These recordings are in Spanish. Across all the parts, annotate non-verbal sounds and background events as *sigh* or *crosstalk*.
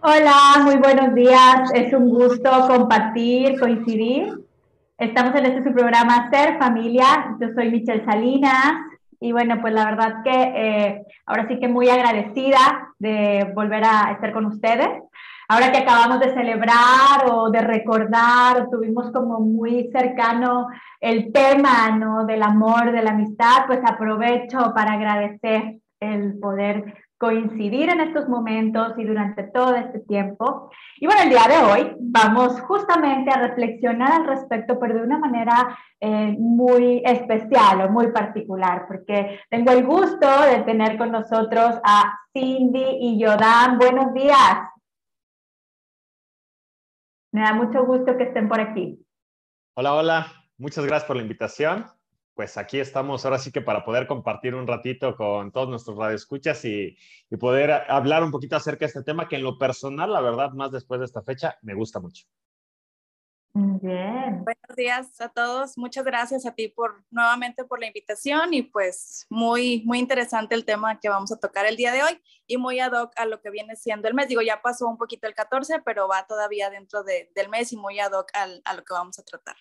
Hola, muy buenos días. Es un gusto compartir, coincidir. Estamos en este su programa Ser Familia. Yo soy Michelle Salinas y bueno, pues la verdad que eh, ahora sí que muy agradecida de volver a estar con ustedes. Ahora que acabamos de celebrar o de recordar, o tuvimos como muy cercano el tema ¿no? del amor, de la amistad, pues aprovecho para agradecer el poder coincidir en estos momentos y durante todo este tiempo. Y bueno, el día de hoy vamos justamente a reflexionar al respecto, pero de una manera eh, muy especial o muy particular, porque tengo el gusto de tener con nosotros a Cindy y Yodan. Buenos días. Me da mucho gusto que estén por aquí. Hola, hola. Muchas gracias por la invitación pues aquí estamos ahora sí que para poder compartir un ratito con todos nuestros radioescuchas y, y poder hablar un poquito acerca de este tema que en lo personal, la verdad, más después de esta fecha, me gusta mucho. Bien. Buenos días a todos. Muchas gracias a ti por nuevamente por la invitación y pues muy muy interesante el tema que vamos a tocar el día de hoy y muy ad hoc a lo que viene siendo el mes. Digo, ya pasó un poquito el 14, pero va todavía dentro de, del mes y muy ad hoc al, a lo que vamos a tratar.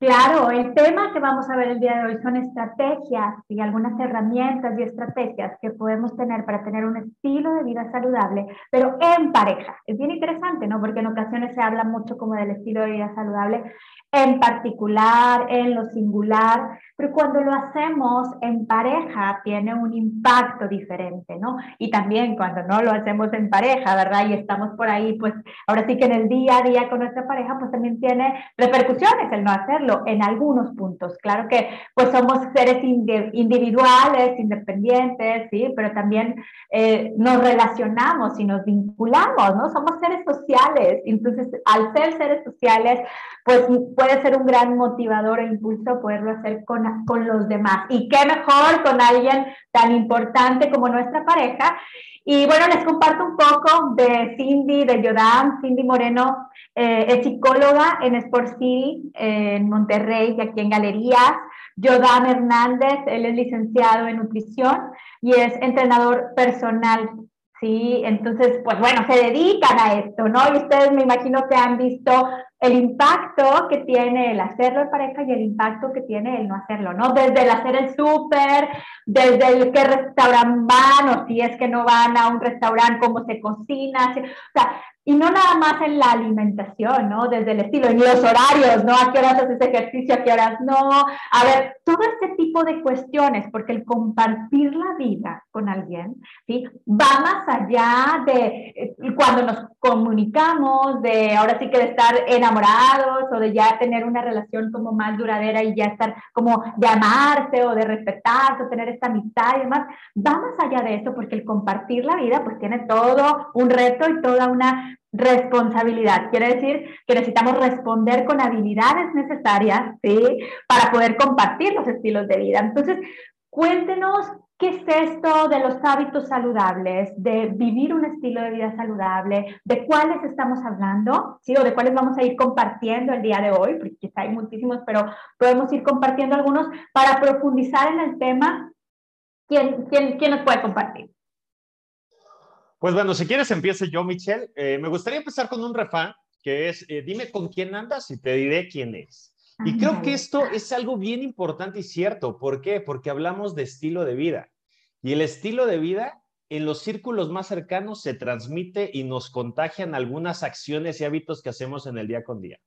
Claro, el tema que vamos a ver el día de hoy son estrategias y algunas herramientas y estrategias que podemos tener para tener un estilo de vida saludable, pero en pareja. Es bien interesante, ¿no? Porque en ocasiones se habla mucho como del estilo de vida saludable en particular, en lo singular, pero cuando lo hacemos en pareja tiene un impacto diferente, ¿no? Y también cuando no lo hacemos en pareja, ¿verdad? Y estamos por ahí, pues ahora sí que en el día a día con nuestra pareja, pues también tiene repercusiones el no hacerlo en algunos puntos. Claro que pues somos seres individuales, independientes, ¿sí? Pero también eh, nos relacionamos y nos vinculamos, ¿no? Somos seres sociales, entonces al ser seres sociales, pues puede ser un gran motivador e impulso poderlo hacer con, con los demás. Y qué mejor con alguien tan importante como nuestra pareja. Y bueno, les comparto un poco de Cindy, de Yodam. Cindy Moreno eh, es psicóloga en Sport City, en Monterrey, y aquí en Galerías. Yodam Hernández, él es licenciado en nutrición y es entrenador personal ¿sí? Entonces, pues bueno, se dedican a esto, ¿no? Y ustedes me imagino que han visto el impacto que tiene el hacerlo en pareja y el impacto que tiene el no hacerlo, ¿no? Desde el hacer el súper, desde el qué restaurante van o si es que no van a un restaurante, cómo se cocina, o sea, y no nada más en la alimentación, ¿no? Desde el estilo, en los horarios, ¿no? ¿A qué horas haces ejercicio? ¿A qué horas no? A ver, todo este tipo de cuestiones, porque el compartir la vida con alguien, ¿sí? Va más allá de eh, cuando nos comunicamos, de ahora sí que de estar enamorados o de ya tener una relación como más duradera y ya estar como de amarse o de respetarse o tener esta amistad y demás, va más allá de eso porque el compartir la vida pues tiene todo un reto y toda una responsabilidad. Quiere decir que necesitamos responder con habilidades necesarias, ¿sí? Para poder compartir los estilos de vida. Entonces, cuéntenos qué es esto de los hábitos saludables, de vivir un estilo de vida saludable, de cuáles estamos hablando, ¿sí? O de cuáles vamos a ir compartiendo el día de hoy, porque quizá hay muchísimos, pero podemos ir compartiendo algunos para profundizar en el tema. ¿Quién, quién, quién nos puede compartir? Pues bueno, si quieres empiece yo, Michelle. Eh, me gustaría empezar con un refán que es, eh, dime con quién andas y te diré quién es. Y creo que esto es algo bien importante y cierto. ¿Por qué? Porque hablamos de estilo de vida. Y el estilo de vida en los círculos más cercanos se transmite y nos contagian algunas acciones y hábitos que hacemos en el día con día.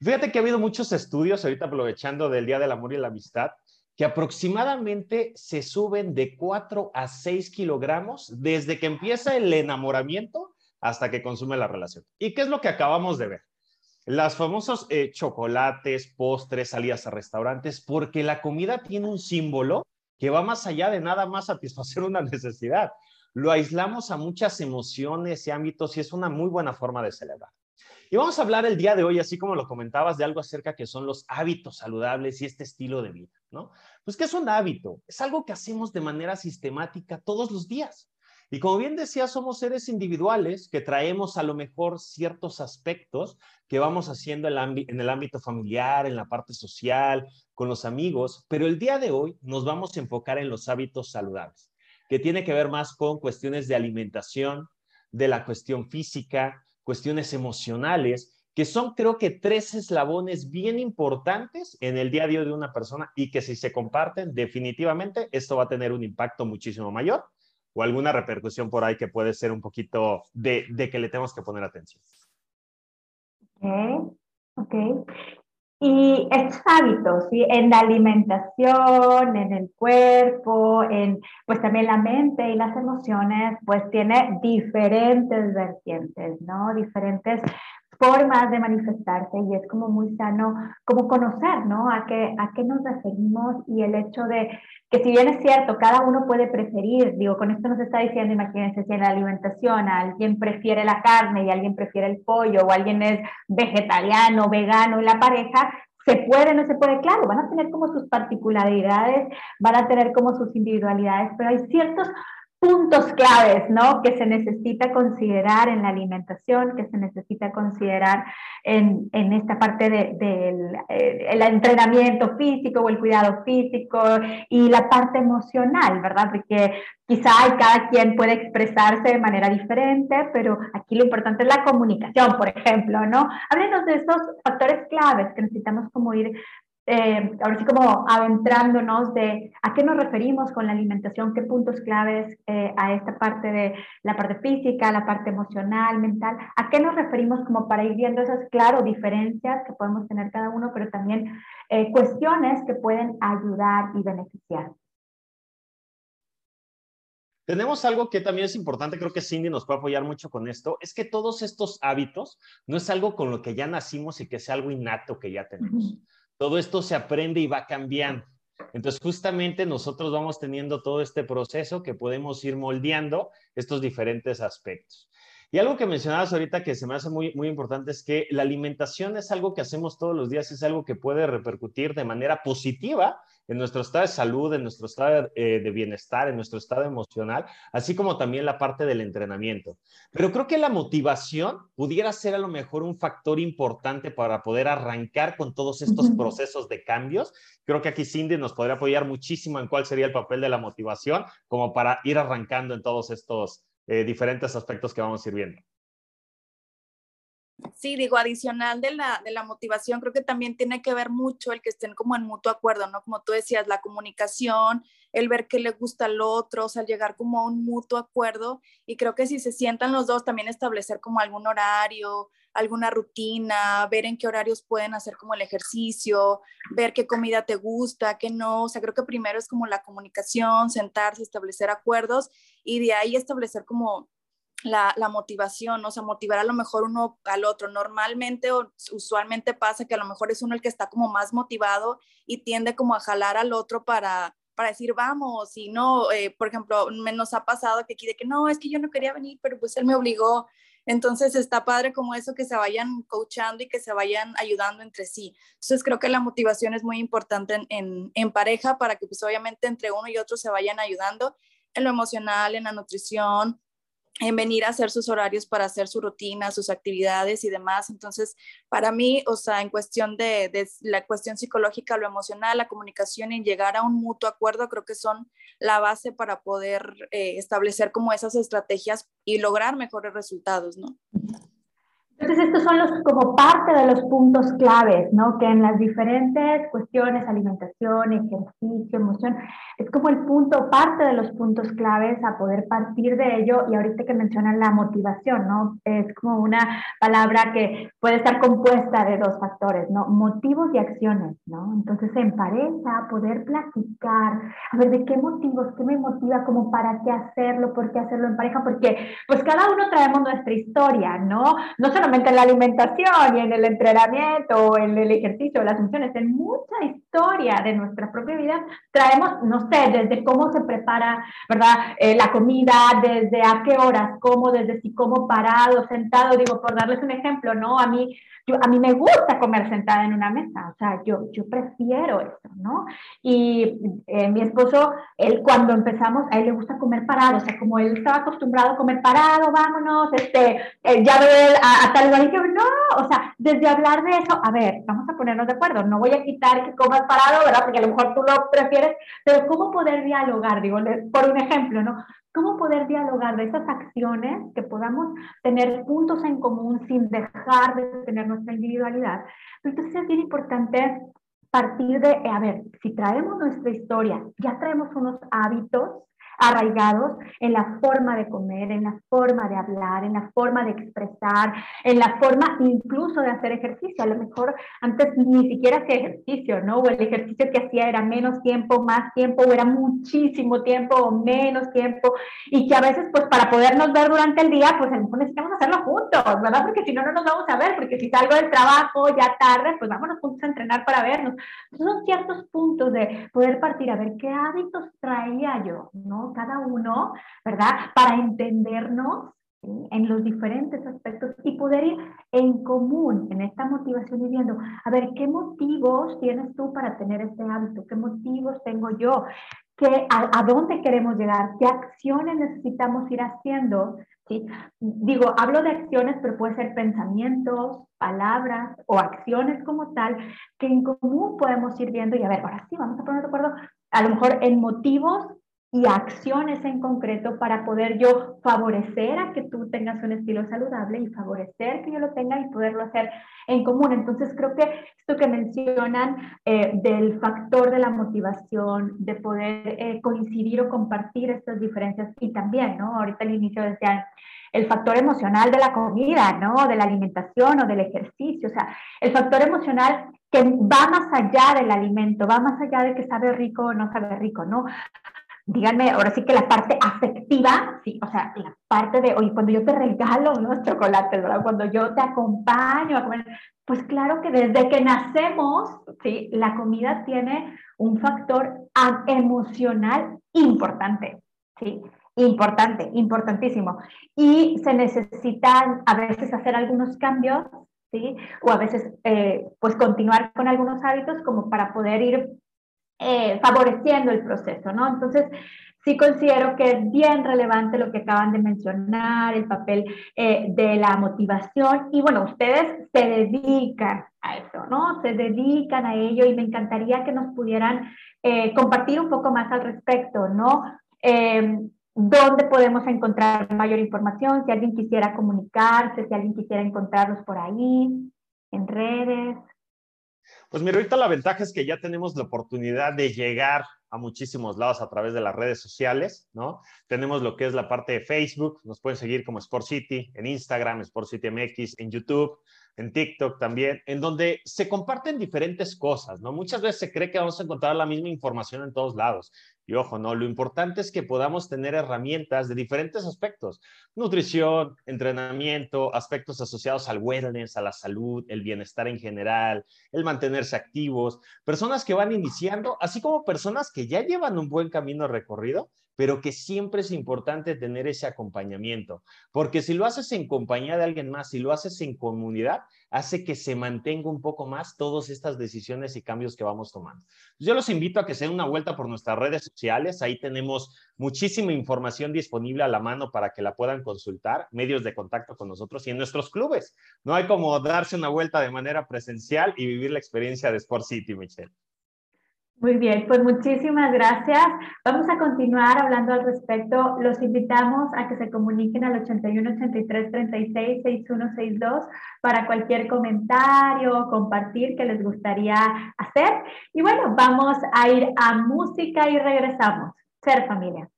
Fíjate que ha habido muchos estudios, ahorita aprovechando del Día del Amor y la Amistad, que aproximadamente se suben de 4 a 6 kilogramos desde que empieza el enamoramiento hasta que consume la relación. ¿Y qué es lo que acabamos de ver? Las famosos eh, chocolates, postres, salidas a restaurantes, porque la comida tiene un símbolo que va más allá de nada más satisfacer una necesidad. Lo aislamos a muchas emociones y ámbitos y es una muy buena forma de celebrar. Y vamos a hablar el día de hoy, así como lo comentabas, de algo acerca que son los hábitos saludables y este estilo de vida, ¿no? Pues, ¿qué es un hábito? Es algo que hacemos de manera sistemática todos los días. Y como bien decía, somos seres individuales que traemos a lo mejor ciertos aspectos que vamos haciendo en el ámbito familiar, en la parte social, con los amigos, pero el día de hoy nos vamos a enfocar en los hábitos saludables, que tiene que ver más con cuestiones de alimentación, de la cuestión física, cuestiones emocionales, que son creo que tres eslabones bien importantes en el día a día de una persona y que si se comparten, definitivamente esto va a tener un impacto muchísimo mayor o alguna repercusión por ahí que puede ser un poquito de, de que le tenemos que poner atención. Ok, ok. Y estos hábitos, ¿sí? En la alimentación, en el cuerpo, en pues también la mente y las emociones, pues tiene diferentes vertientes, ¿no? Diferentes formas de manifestarse y es como muy sano como conocer, ¿no? A qué, a qué nos referimos y el hecho de que si bien es cierto, cada uno puede preferir, digo, con esto nos está diciendo, imagínense si en la alimentación alguien prefiere la carne y alguien prefiere el pollo o alguien es vegetariano, vegano y la pareja, se puede, no se puede, claro, van a tener como sus particularidades, van a tener como sus individualidades, pero hay ciertos puntos claves, ¿no? Que se necesita considerar en la alimentación, que se necesita considerar en, en esta parte del de, eh, el entrenamiento físico o el cuidado físico y la parte emocional, ¿verdad? Porque quizá cada quien puede expresarse de manera diferente, pero aquí lo importante es la comunicación, por ejemplo, ¿no? Háblenos de esos factores claves que necesitamos como ir eh, ahora sí como adentrándonos de a qué nos referimos con la alimentación, qué puntos claves eh, a esta parte de la parte física, la parte emocional, mental, a qué nos referimos como para ir viendo esas, claro, diferencias que podemos tener cada uno, pero también eh, cuestiones que pueden ayudar y beneficiar. Tenemos algo que también es importante, creo que Cindy nos puede apoyar mucho con esto, es que todos estos hábitos no es algo con lo que ya nacimos y que sea algo innato que ya tenemos todo esto se aprende y va cambiando. Entonces, justamente nosotros vamos teniendo todo este proceso que podemos ir moldeando estos diferentes aspectos. Y algo que mencionabas ahorita que se me hace muy, muy importante es que la alimentación es algo que hacemos todos los días, es algo que puede repercutir de manera positiva en nuestro estado de salud, en nuestro estado eh, de bienestar, en nuestro estado emocional, así como también la parte del entrenamiento. Pero creo que la motivación pudiera ser a lo mejor un factor importante para poder arrancar con todos estos procesos de cambios. Creo que aquí Cindy nos podría apoyar muchísimo en cuál sería el papel de la motivación como para ir arrancando en todos estos eh, diferentes aspectos que vamos a ir viendo. Sí, digo, adicional de la, de la motivación, creo que también tiene que ver mucho el que estén como en mutuo acuerdo, ¿no? Como tú decías, la comunicación, el ver qué le gusta al otro, o sea, llegar como a un mutuo acuerdo. Y creo que si se sientan los dos, también establecer como algún horario, alguna rutina, ver en qué horarios pueden hacer como el ejercicio, ver qué comida te gusta, qué no. O sea, creo que primero es como la comunicación, sentarse, establecer acuerdos y de ahí establecer como la, motivación, o sea, motivar a lo mejor uno al otro. Normalmente o usualmente pasa que a lo mejor es uno el que está como más motivado y tiende como a jalar al otro para, para decir, vamos, y no, eh, por ejemplo, nos ha pasado que aquí de que no, es que yo no quería venir, pero pues él me obligó. Entonces está padre como eso que se vayan coachando y que se vayan ayudando entre sí. Entonces creo que la motivación es muy importante en, en, en pareja para que pues obviamente entre uno y otro se vayan ayudando en lo emocional, en la nutrición, en venir a hacer sus horarios para hacer su rutina, sus actividades y demás. Entonces, para mí, o sea, en cuestión de, la cuestión psicológica, lo emocional, la comunicación y llegar a un mutuo acuerdo, creo que son la base para poder eh, establecer como esas estrategias y lograr mejores resultados, ¿no? Entonces, estos son los, como parte de los puntos claves, ¿no? Que en las diferentes cuestiones, alimentación, ejercicio, emoción, es como el punto, parte de los puntos claves a poder partir de ello. Y ahorita que mencionan la motivación, ¿no? Es como una palabra que puede estar compuesta de dos factores, ¿no? Motivos y acciones, ¿no? Entonces, en pareja, poder platicar, a ver, ¿de qué motivos? ¿Qué me motiva? como para qué hacerlo? ¿Por qué hacerlo en pareja? Porque, pues, cada uno traemos nuestra historia, ¿no? No solamente en la alimentación y en el entrenamiento o en el ejercicio, las funciones, en mucha historia de nuestra propia vida traemos, no sé, desde cómo se prepara, ¿verdad? Eh, la comida, desde a qué horas como, desde si como parado, sentado, digo, por darles un ejemplo, ¿no? A mí yo, a mí me gusta comer sentada en una mesa, o sea, yo, yo prefiero eso, ¿no? Y eh, mi esposo, él cuando empezamos, a él le gusta comer parado, o sea, como él estaba acostumbrado a comer parado, vámonos, este, eh, ya veo a, a, tal lugar, y yo, no, o sea, desde hablar de eso, a ver, vamos a ponernos de acuerdo, no voy a quitar que comas parado, ¿verdad? Porque a lo mejor tú lo prefieres, pero ¿cómo poder dialogar? Digo, por un ejemplo, ¿no? Cómo poder dialogar de esas acciones, que podamos tener puntos en común sin dejar de tener nuestra individualidad. Entonces es bien importante partir de, a ver, si traemos nuestra historia, ya traemos unos hábitos arraigados en la forma de comer, en la forma de hablar, en la forma de expresar, en la forma incluso de hacer ejercicio. A lo mejor antes ni siquiera hacía ejercicio, ¿no? O el ejercicio que hacía era menos tiempo, más tiempo, o era muchísimo tiempo o menos tiempo, y que a veces, pues para podernos ver durante el día, pues a lo mejor necesitamos hacerlo juntos, ¿verdad? Porque si no, no nos vamos a ver, porque si salgo del trabajo ya tarde, pues vámonos juntos a entrenar para vernos. son ciertos puntos de poder partir a ver qué hábitos traía yo, ¿no? Cada uno, ¿verdad? Para entendernos en los diferentes aspectos y poder ir en común en esta motivación y viendo, a ver, ¿qué motivos tienes tú para tener este hábito? ¿Qué motivos tengo yo? ¿Qué, a, dónde queremos llegar? ¿Qué acciones necesitamos ir haciendo? ¿Sí? Digo, hablo de acciones, pero puede ser pensamientos, palabras o acciones como tal, que en común podemos ir viendo y a ver, ahora sí, vamos a poner de acuerdo, a lo mejor en motivos y acciones en concreto para poder yo favorecer a que tú tengas un estilo saludable y favorecer que yo lo tenga y poderlo hacer en común. Entonces creo que esto que mencionan eh, del factor de la motivación, de poder eh, coincidir o compartir estas diferencias y también, ¿no? Ahorita al inicio decían el factor emocional de la comida, ¿no? De la alimentación o del ejercicio, o sea, el factor emocional que va más allá del alimento, va más allá de que sabe rico o no sabe rico, ¿no? Díganme, ahora sí que la parte afectiva, sí, o sea, la parte de, oye, cuando yo te regalo unos chocolates, ¿verdad? Cuando yo te acompaño a comer, pues claro que desde que nacemos, sí, la comida tiene un factor emocional importante, sí, importante, importantísimo. Y se necesitan a veces hacer algunos cambios, sí, o a veces, eh, pues continuar con algunos hábitos como para poder ir eh, favoreciendo el proceso, ¿no? Entonces, sí considero que es bien relevante lo que acaban de mencionar, el papel eh, de la motivación. Y bueno, ustedes se dedican a eso, ¿no? Se dedican a ello y me encantaría que nos pudieran eh, compartir un poco más al respecto, ¿no? Em, ¿Dónde podemos encontrar mayor información? Si alguien quisiera comunicarse, si alguien quisiera encontrarlos por ahí, en redes. Pues mira, ahorita la ventaja es que ya tenemos la oportunidad de llegar a muchísimos lados a través de las redes sociales, ¿no? Tenemos lo que es la parte de Facebook, nos pueden seguir como Sport City, en Instagram, Sport City MX, en YouTube, en TikTok también, en donde se comparten diferentes cosas, ¿no? Muchas veces se cree que vamos a encontrar la misma información en todos lados. Y ojo, no, lo importante es que podamos tener herramientas de diferentes aspectos, nutrición, entrenamiento, aspectos asociados al wellness, a la salud, el bienestar en general, el mantenerse activos, personas que van iniciando, así como personas que ya llevan un buen camino recorrido, pero que siempre es importante tener ese acompañamiento, porque si lo haces en compañía de alguien más, si lo haces en comunidad, hace que se mantenga un poco más todas estas decisiones y cambios que vamos tomando. Yo los invito a que se den una vuelta por nuestras redes sociales. Ahí tenemos muchísima información disponible a la mano para que la puedan consultar, medios de contacto con nosotros y en nuestros clubes. No hay como darse una vuelta de manera presencial y vivir la experiencia de Sport City, Michelle. Muy bien, pues muchísimas gracias. Vamos a continuar hablando al respecto. Los invitamos a que se comuniquen al 81 83 36 6162 para cualquier comentario o compartir que les gustaría hacer. Y bueno, vamos a ir a música y regresamos. Ser familia.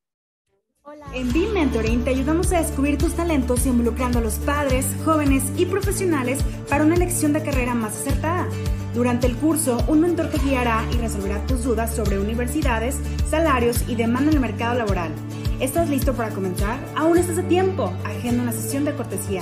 En BIM Mentoring te ayudamos a descubrir tus talentos involucrando a los padres, jóvenes y profesionales para una elección de carrera más acertada. Durante el curso, un mentor te guiará y resolverá tus dudas sobre universidades, salarios y demanda en el mercado laboral. ¿Estás listo para comenzar? Aún estás a tiempo. Agenda una sesión de cortesía.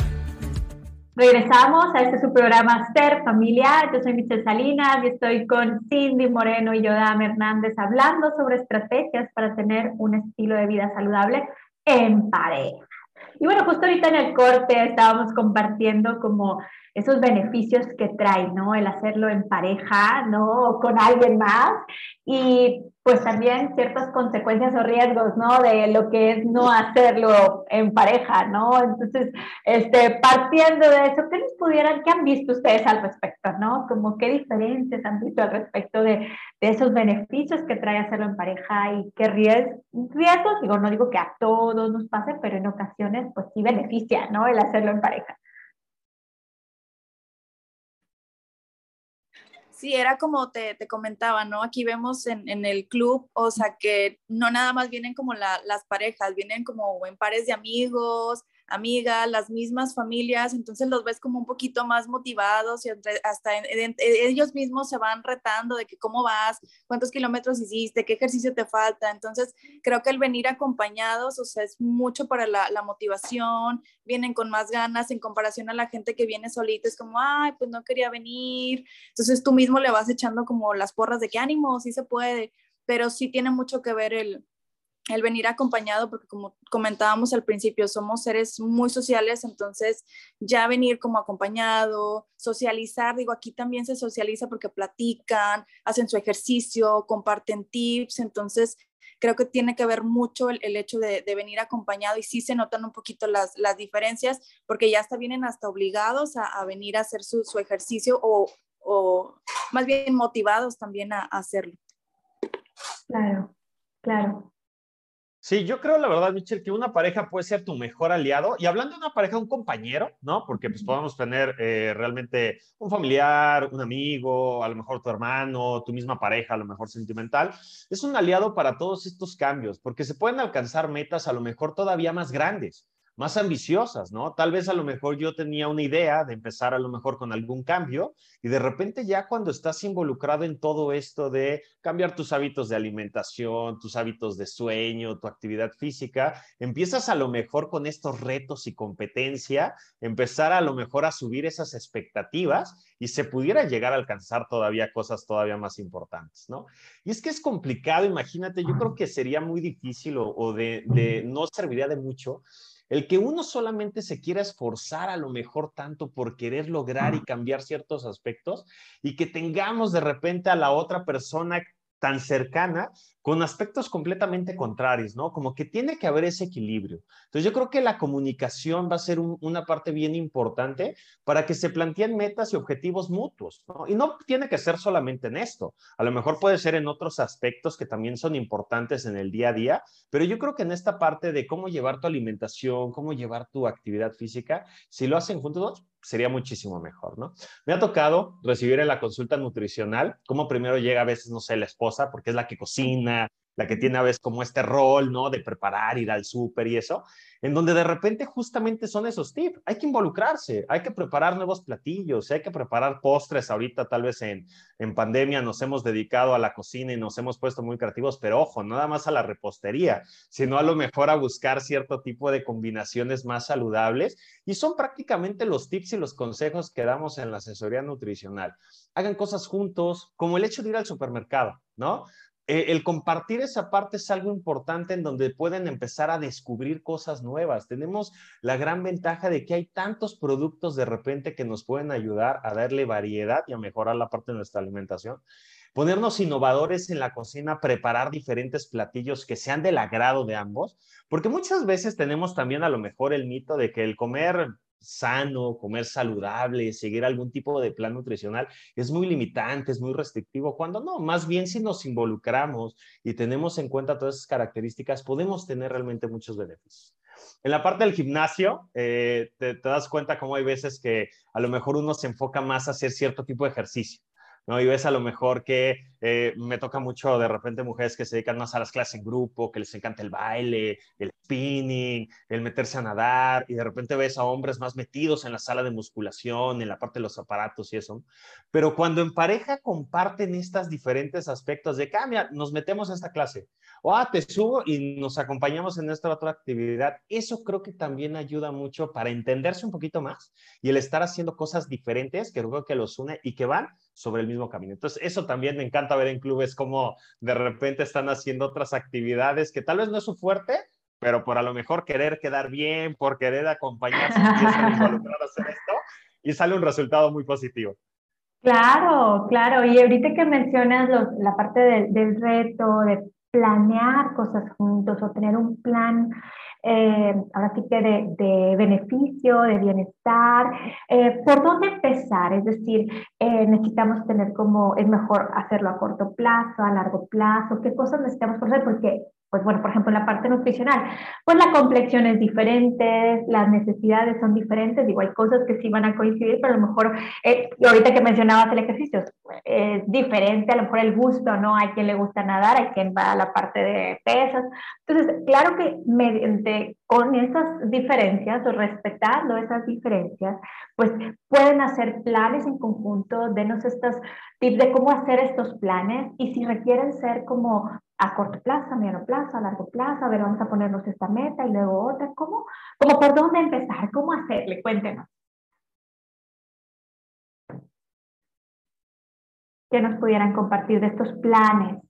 Regresamos a este su programa Ser Familia. Yo soy Michelle Salinas y estoy con Cindy Moreno y Yodam Hernández hablando sobre estrategias para tener un estilo de vida saludable en pareja. Y bueno, justo ahorita en el corte estábamos compartiendo como esos beneficios que trae, ¿no? El hacerlo en pareja, ¿no? O con alguien más. Y pues también ciertas consecuencias o riesgos, ¿no? De lo que es no hacerlo en pareja, ¿no? Entonces, este, partiendo de eso, ¿qué les pudieran, qué han visto ustedes al respecto, ¿no? Como qué diferencias han visto al respecto de, de esos beneficios que trae hacerlo en pareja y qué riesgos, riesgos, digo, no digo que a todos nos pase, pero en ocasiones, pues sí beneficia, ¿no? El hacerlo en pareja. Sí, era como te, te comentaba, ¿no? Aquí vemos en, en, el club, o sea, que no nada más vienen como la, las parejas, vienen como en pares de amigos, amigas, las mismas familias, entonces los ves como un poquito más motivados y hasta ellos mismos se van retando de que cómo vas, cuántos kilómetros hiciste, qué ejercicio te falta. Entonces creo que el venir acompañados, o sea, es mucho para la, motivación, vienen con más ganas en comparación a la gente que viene solita, es como, ay, pues no quería venir. Entonces tú mismo le vas echando como las porras de qué ánimo, sí se puede, pero sí tiene mucho que ver el, el venir acompañado, porque como comentábamos al principio, somos seres muy sociales, entonces ya venir como acompañado, socializar, digo, aquí también se socializa porque platican, hacen su ejercicio, comparten tips, entonces creo que tiene que ver mucho el, hecho de, venir acompañado y sí se notan un poquito las, las diferencias, porque ya hasta vienen hasta obligados a, venir a hacer su, ejercicio o, o, más bien motivados también a hacerlo. Claro, claro. Sí, yo creo, la verdad, Michelle, que una pareja puede ser tu mejor aliado. Y hablando de una pareja, un compañero, ¿no? Porque pues podemos tener eh, realmente un familiar, un amigo, a lo mejor tu hermano, tu misma pareja, a lo mejor sentimental. Es un aliado para todos estos cambios, porque se pueden alcanzar metas a lo mejor todavía más grandes más ambiciosas, ¿no? Tal vez a lo mejor yo tenía una idea de empezar a lo mejor con algún cambio y de repente ya cuando estás involucrado en todo esto de cambiar tus hábitos de alimentación, tus hábitos de sueño, tu actividad física, empiezas a lo mejor con estos retos y competencia, empezar a lo mejor a subir esas expectativas y se pudiera llegar a alcanzar todavía cosas todavía más importantes, ¿no? Y es que es complicado, imagínate, yo creo que sería muy difícil o, o de, de no serviría de mucho el que uno solamente se quiera esforzar a lo mejor tanto por querer lograr y cambiar ciertos aspectos y que tengamos de repente a la otra persona tan cercana con aspectos completamente contrarios, ¿no? Como que tiene que haber ese equilibrio. Entonces yo creo que la comunicación va a ser una parte bien importante para que se planteen metas y objetivos mutuos. Y no tiene que ser solamente en esto, a lo mejor puede ser en otros aspectos que también son importantes en el día a día, pero yo creo que en esta parte de cómo llevar tu alimentación, cómo llevar tu actividad física, si lo hacen juntos, sería muchísimo mejor, ¿no? Me ha tocado recibir en la consulta nutricional, como primero llega a veces, no sé, la esposa, porque es la que cocina, la que tiene a veces como este rol, ¿no? De preparar, ir al súper y eso, en donde de repente justamente son esos tips. Hay que involucrarse, hay que preparar nuevos platillos, hay que preparar postres. Ahorita tal vez en, en pandemia nos hemos dedicado a la cocina y nos hemos puesto muy creativos, pero ojo, nada más a la repostería, sino a lo mejor a buscar cierto tipo de combinaciones más saludables. Y son prácticamente los tips y los consejos que damos en la asesoría nutricional. Hagan cosas juntos, como el hecho de ir al supermercado, ¿no? Eh, el compartir esa parte es algo importante en donde pueden empezar a descubrir cosas nuevas. Tenemos la gran ventaja de que hay tantos productos de repente que nos pueden ayudar a darle variedad y a mejorar la parte de nuestra alimentación. Ponernos innovadores en la cocina, preparar diferentes platillos que sean del agrado de ambos, porque muchas veces tenemos también a lo mejor el mito de que el comer sano, comer saludable, seguir algún tipo de plan nutricional, es muy limitante, es muy restrictivo, cuando no, más bien si nos involucramos y tenemos en cuenta todas esas características, podemos tener realmente muchos beneficios. En la parte del gimnasio, eh, te, te das cuenta cómo hay veces que a lo mejor uno se enfoca más a hacer cierto tipo de ejercicio. ¿No? Y ves a lo mejor que eh, me toca mucho de repente mujeres que se dedican más a las clases en grupo, que les encanta el baile, el spinning, el meterse a nadar, y de repente ves a hombres más metidos en la sala de musculación, en la parte de los aparatos y eso. Pero cuando en pareja comparten estos diferentes aspectos de, ah, nos metemos a esta clase, o ah, te subo y nos acompañamos en esta otra actividad, eso creo que también ayuda mucho para entenderse un poquito más y el estar haciendo cosas diferentes que creo que los une y que van sobre el mismo camino. Entonces, eso también me encanta ver en clubes como de repente están haciendo otras actividades que tal vez no es su fuerte, pero por a lo mejor querer quedar bien, por querer acompañarse, involucrar a hacer esto y sale un resultado muy positivo. Claro, claro. Y ahorita que mencionas la parte del, reto, de planear cosas juntos o tener un plan, eh, ahora sí que de, beneficio, de bienestar, eh, ¿por dónde empezar? Es decir, eh, necesitamos tener como, es mejor hacerlo a corto plazo, a largo plazo, ¿qué cosas necesitamos hacer? Porque pues bueno, por ejemplo, en la parte nutricional, pues la complexión es diferente, las necesidades son diferentes, digo, hay cosas que sí van a coincidir, pero a lo mejor, eh, y ahorita que mencionabas el ejercicio, es diferente, a lo mejor el gusto, ¿no? Hay quien le gusta nadar, hay quien va a la parte de pesas. Entonces, claro que mediante, con esas diferencias o respetando esas diferencias, pues pueden hacer planes en conjunto, denos estos tips de cómo hacer estos planes y si requieren ser como a corto plazo, a mediano plazo, a largo plazo, a ver, vamos a ponernos esta meta y luego otra, ¿cómo? ¿Cómo por dónde empezar? ¿Cómo hacerle? Cuéntenos. Que nos pudieran compartir de estos planes,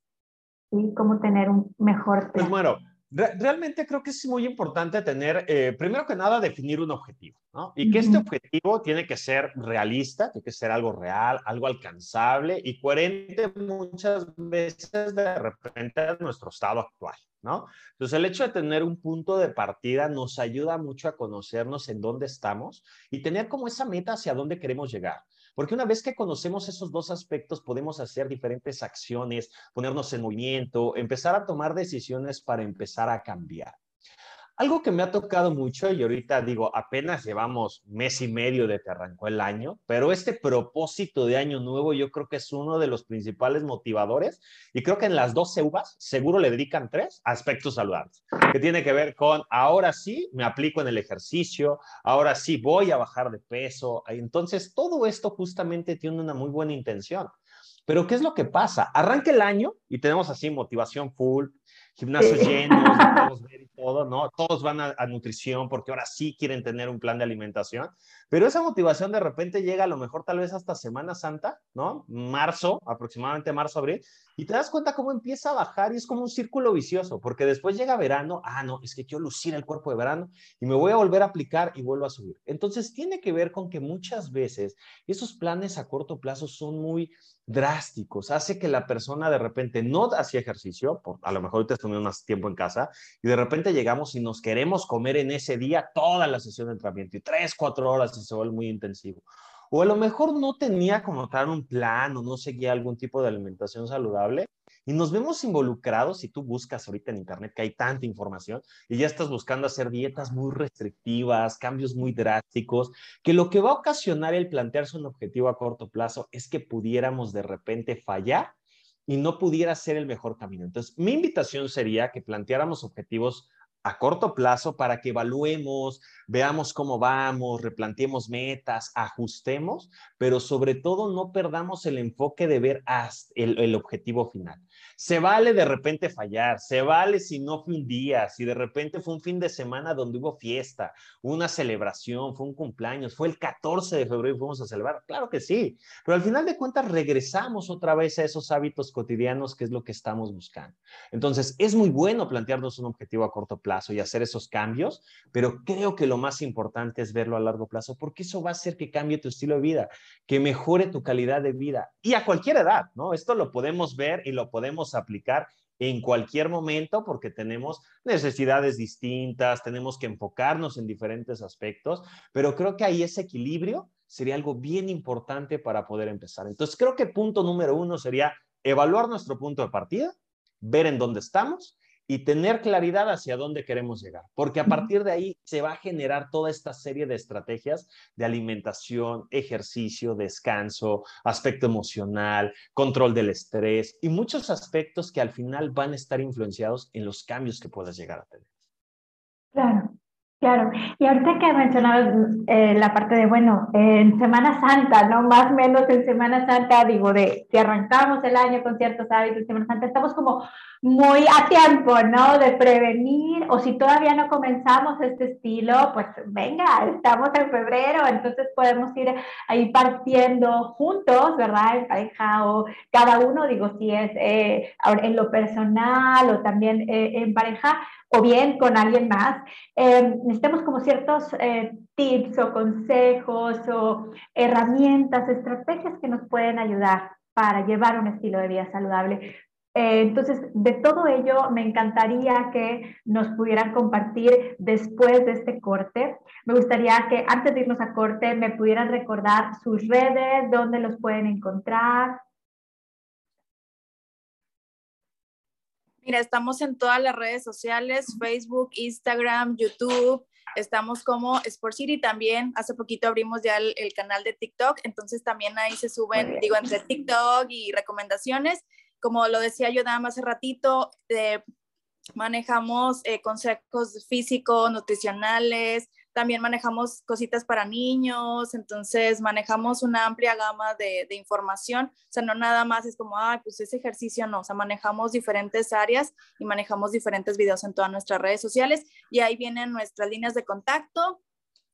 y ¿Cómo tener un mejor pues plan? Pues bueno, realmente creo que es muy importante tener, eh, primero que nada, definir un objetivo, ¿no? Y que este objetivo tiene que ser realista, tiene que ser algo real, algo alcanzable y coherente muchas veces de repente a nuestro estado actual, ¿no? Entonces, el hecho de tener un punto de partida nos ayuda mucho a conocernos en dónde estamos y tener como esa meta hacia dónde queremos llegar. Porque una vez que conocemos esos dos aspectos, podemos hacer diferentes acciones, ponernos en movimiento, empezar a tomar decisiones para empezar a cambiar. Algo que me ha tocado mucho, y ahorita digo, apenas llevamos mes y medio de que arrancó el año, pero este propósito de año nuevo yo creo que es uno de los principales motivadores y creo que en las dos uvas seguro le dedican tres aspectos saludables, que tiene que ver con ahora sí me aplico en el ejercicio, ahora sí voy a bajar de peso. Entonces, todo esto justamente tiene una muy buena intención. Pero ¿qué es lo que pasa? Arranca el año y tenemos así motivación full, gimnasios llenos, podemos *laughs* ver y todo, ¿no? Todos van a, nutrición porque ahora sí quieren tener un plan de alimentación, pero esa motivación de repente llega a lo mejor tal vez hasta Semana Santa, ¿no? Marzo, aproximadamente marzo, abril, y te das cuenta cómo empieza a bajar y es como un círculo vicioso, porque después llega verano, ah, no, es que quiero lucir el cuerpo de verano y me voy a volver a aplicar y vuelvo a subir. Entonces tiene que ver con que muchas veces esos planes a corto plazo son muy drásticos, hace que la persona de repente no hacía ejercicio, por, a lo mejor ahorita estamos más tiempo en casa, y de repente llegamos y nos queremos comer en ese día toda la sesión de entrenamiento y tres, cuatro horas y se vuelve muy intensivo. O a lo mejor no tenía como tal un plan o no seguía algún tipo de alimentación saludable y nos vemos involucrados, si tú buscas ahorita en internet que hay tanta información y ya estás buscando hacer dietas muy restrictivas, cambios muy drásticos, que lo que va a ocasionar el plantearse un objetivo a corto plazo es que pudiéramos de repente fallar y no pudiera ser el mejor camino. Entonces, mi invitación sería que planteáramos objetivos a corto plazo para que evaluemos, veamos cómo vamos, replanteemos metas, ajustemos, pero sobre todo no perdamos el enfoque de ver el, el objetivo final. Se vale de repente fallar, se vale si no fue un día, si de repente fue un fin de semana donde hubo fiesta, una celebración, fue un cumpleaños, fue el 14 de febrero y fuimos a celebrar. Claro que sí, pero al final de cuentas regresamos otra vez a esos hábitos cotidianos que es lo que estamos buscando. Entonces, es muy bueno plantearnos un objetivo a corto plazo y hacer esos cambios, pero creo que lo más importante es verlo a largo plazo porque eso va a hacer que cambie tu estilo de vida, que mejore tu calidad de vida y a cualquier edad, ¿no? Esto lo podemos ver y lo podemos aplicar en cualquier momento porque tenemos necesidades distintas, tenemos que enfocarnos en diferentes aspectos, pero creo que ahí ese equilibrio sería algo bien importante para poder empezar. Entonces, creo que punto número uno sería evaluar nuestro punto de partida, ver en dónde estamos y tener claridad hacia dónde queremos llegar, porque a partir de ahí se va a generar toda esta serie de estrategias de alimentación, ejercicio, descanso, aspecto emocional, control del estrés y muchos aspectos que al final van a estar influenciados en los cambios que puedas llegar a tener. Claro. Claro, y ahorita que mencionabas eh, la parte de, bueno, en Semana Santa, ¿no? Más o menos en Semana Santa, digo, de que arrancamos el año con ciertos hábitos, en Semana Santa estamos como muy a tiempo, ¿no? De prevenir, o si todavía no comenzamos este estilo, pues venga, estamos en febrero, entonces podemos ir ahí partiendo juntos, ¿verdad? En pareja o cada uno, digo, si es eh, en lo personal o también eh, en pareja, o bien con alguien más, eh, necesitamos como ciertos eh, tips o consejos o herramientas, estrategias que nos pueden ayudar para llevar un estilo de vida saludable. Eh, entonces, de todo ello, me encantaría que nos pudieran compartir después de este corte. Me gustaría que antes de irnos a corte me pudieran recordar sus redes, dónde los pueden encontrar. Mira, estamos en todas las redes sociales, Facebook, Instagram, YouTube. Estamos como Sport City también. Hace poquito abrimos ya el, canal de TikTok, entonces también ahí se suben, digo, entre TikTok y recomendaciones como lo decía yo nada más hace ratito, eh, manejamos eh, consejos físicos, nutricionales, también manejamos cositas para niños, entonces manejamos una amplia gama de, información, o sea, no nada más es como, ah, pues ese ejercicio no, o sea, manejamos diferentes áreas y manejamos diferentes videos en todas nuestras redes sociales y ahí vienen nuestras líneas de contacto.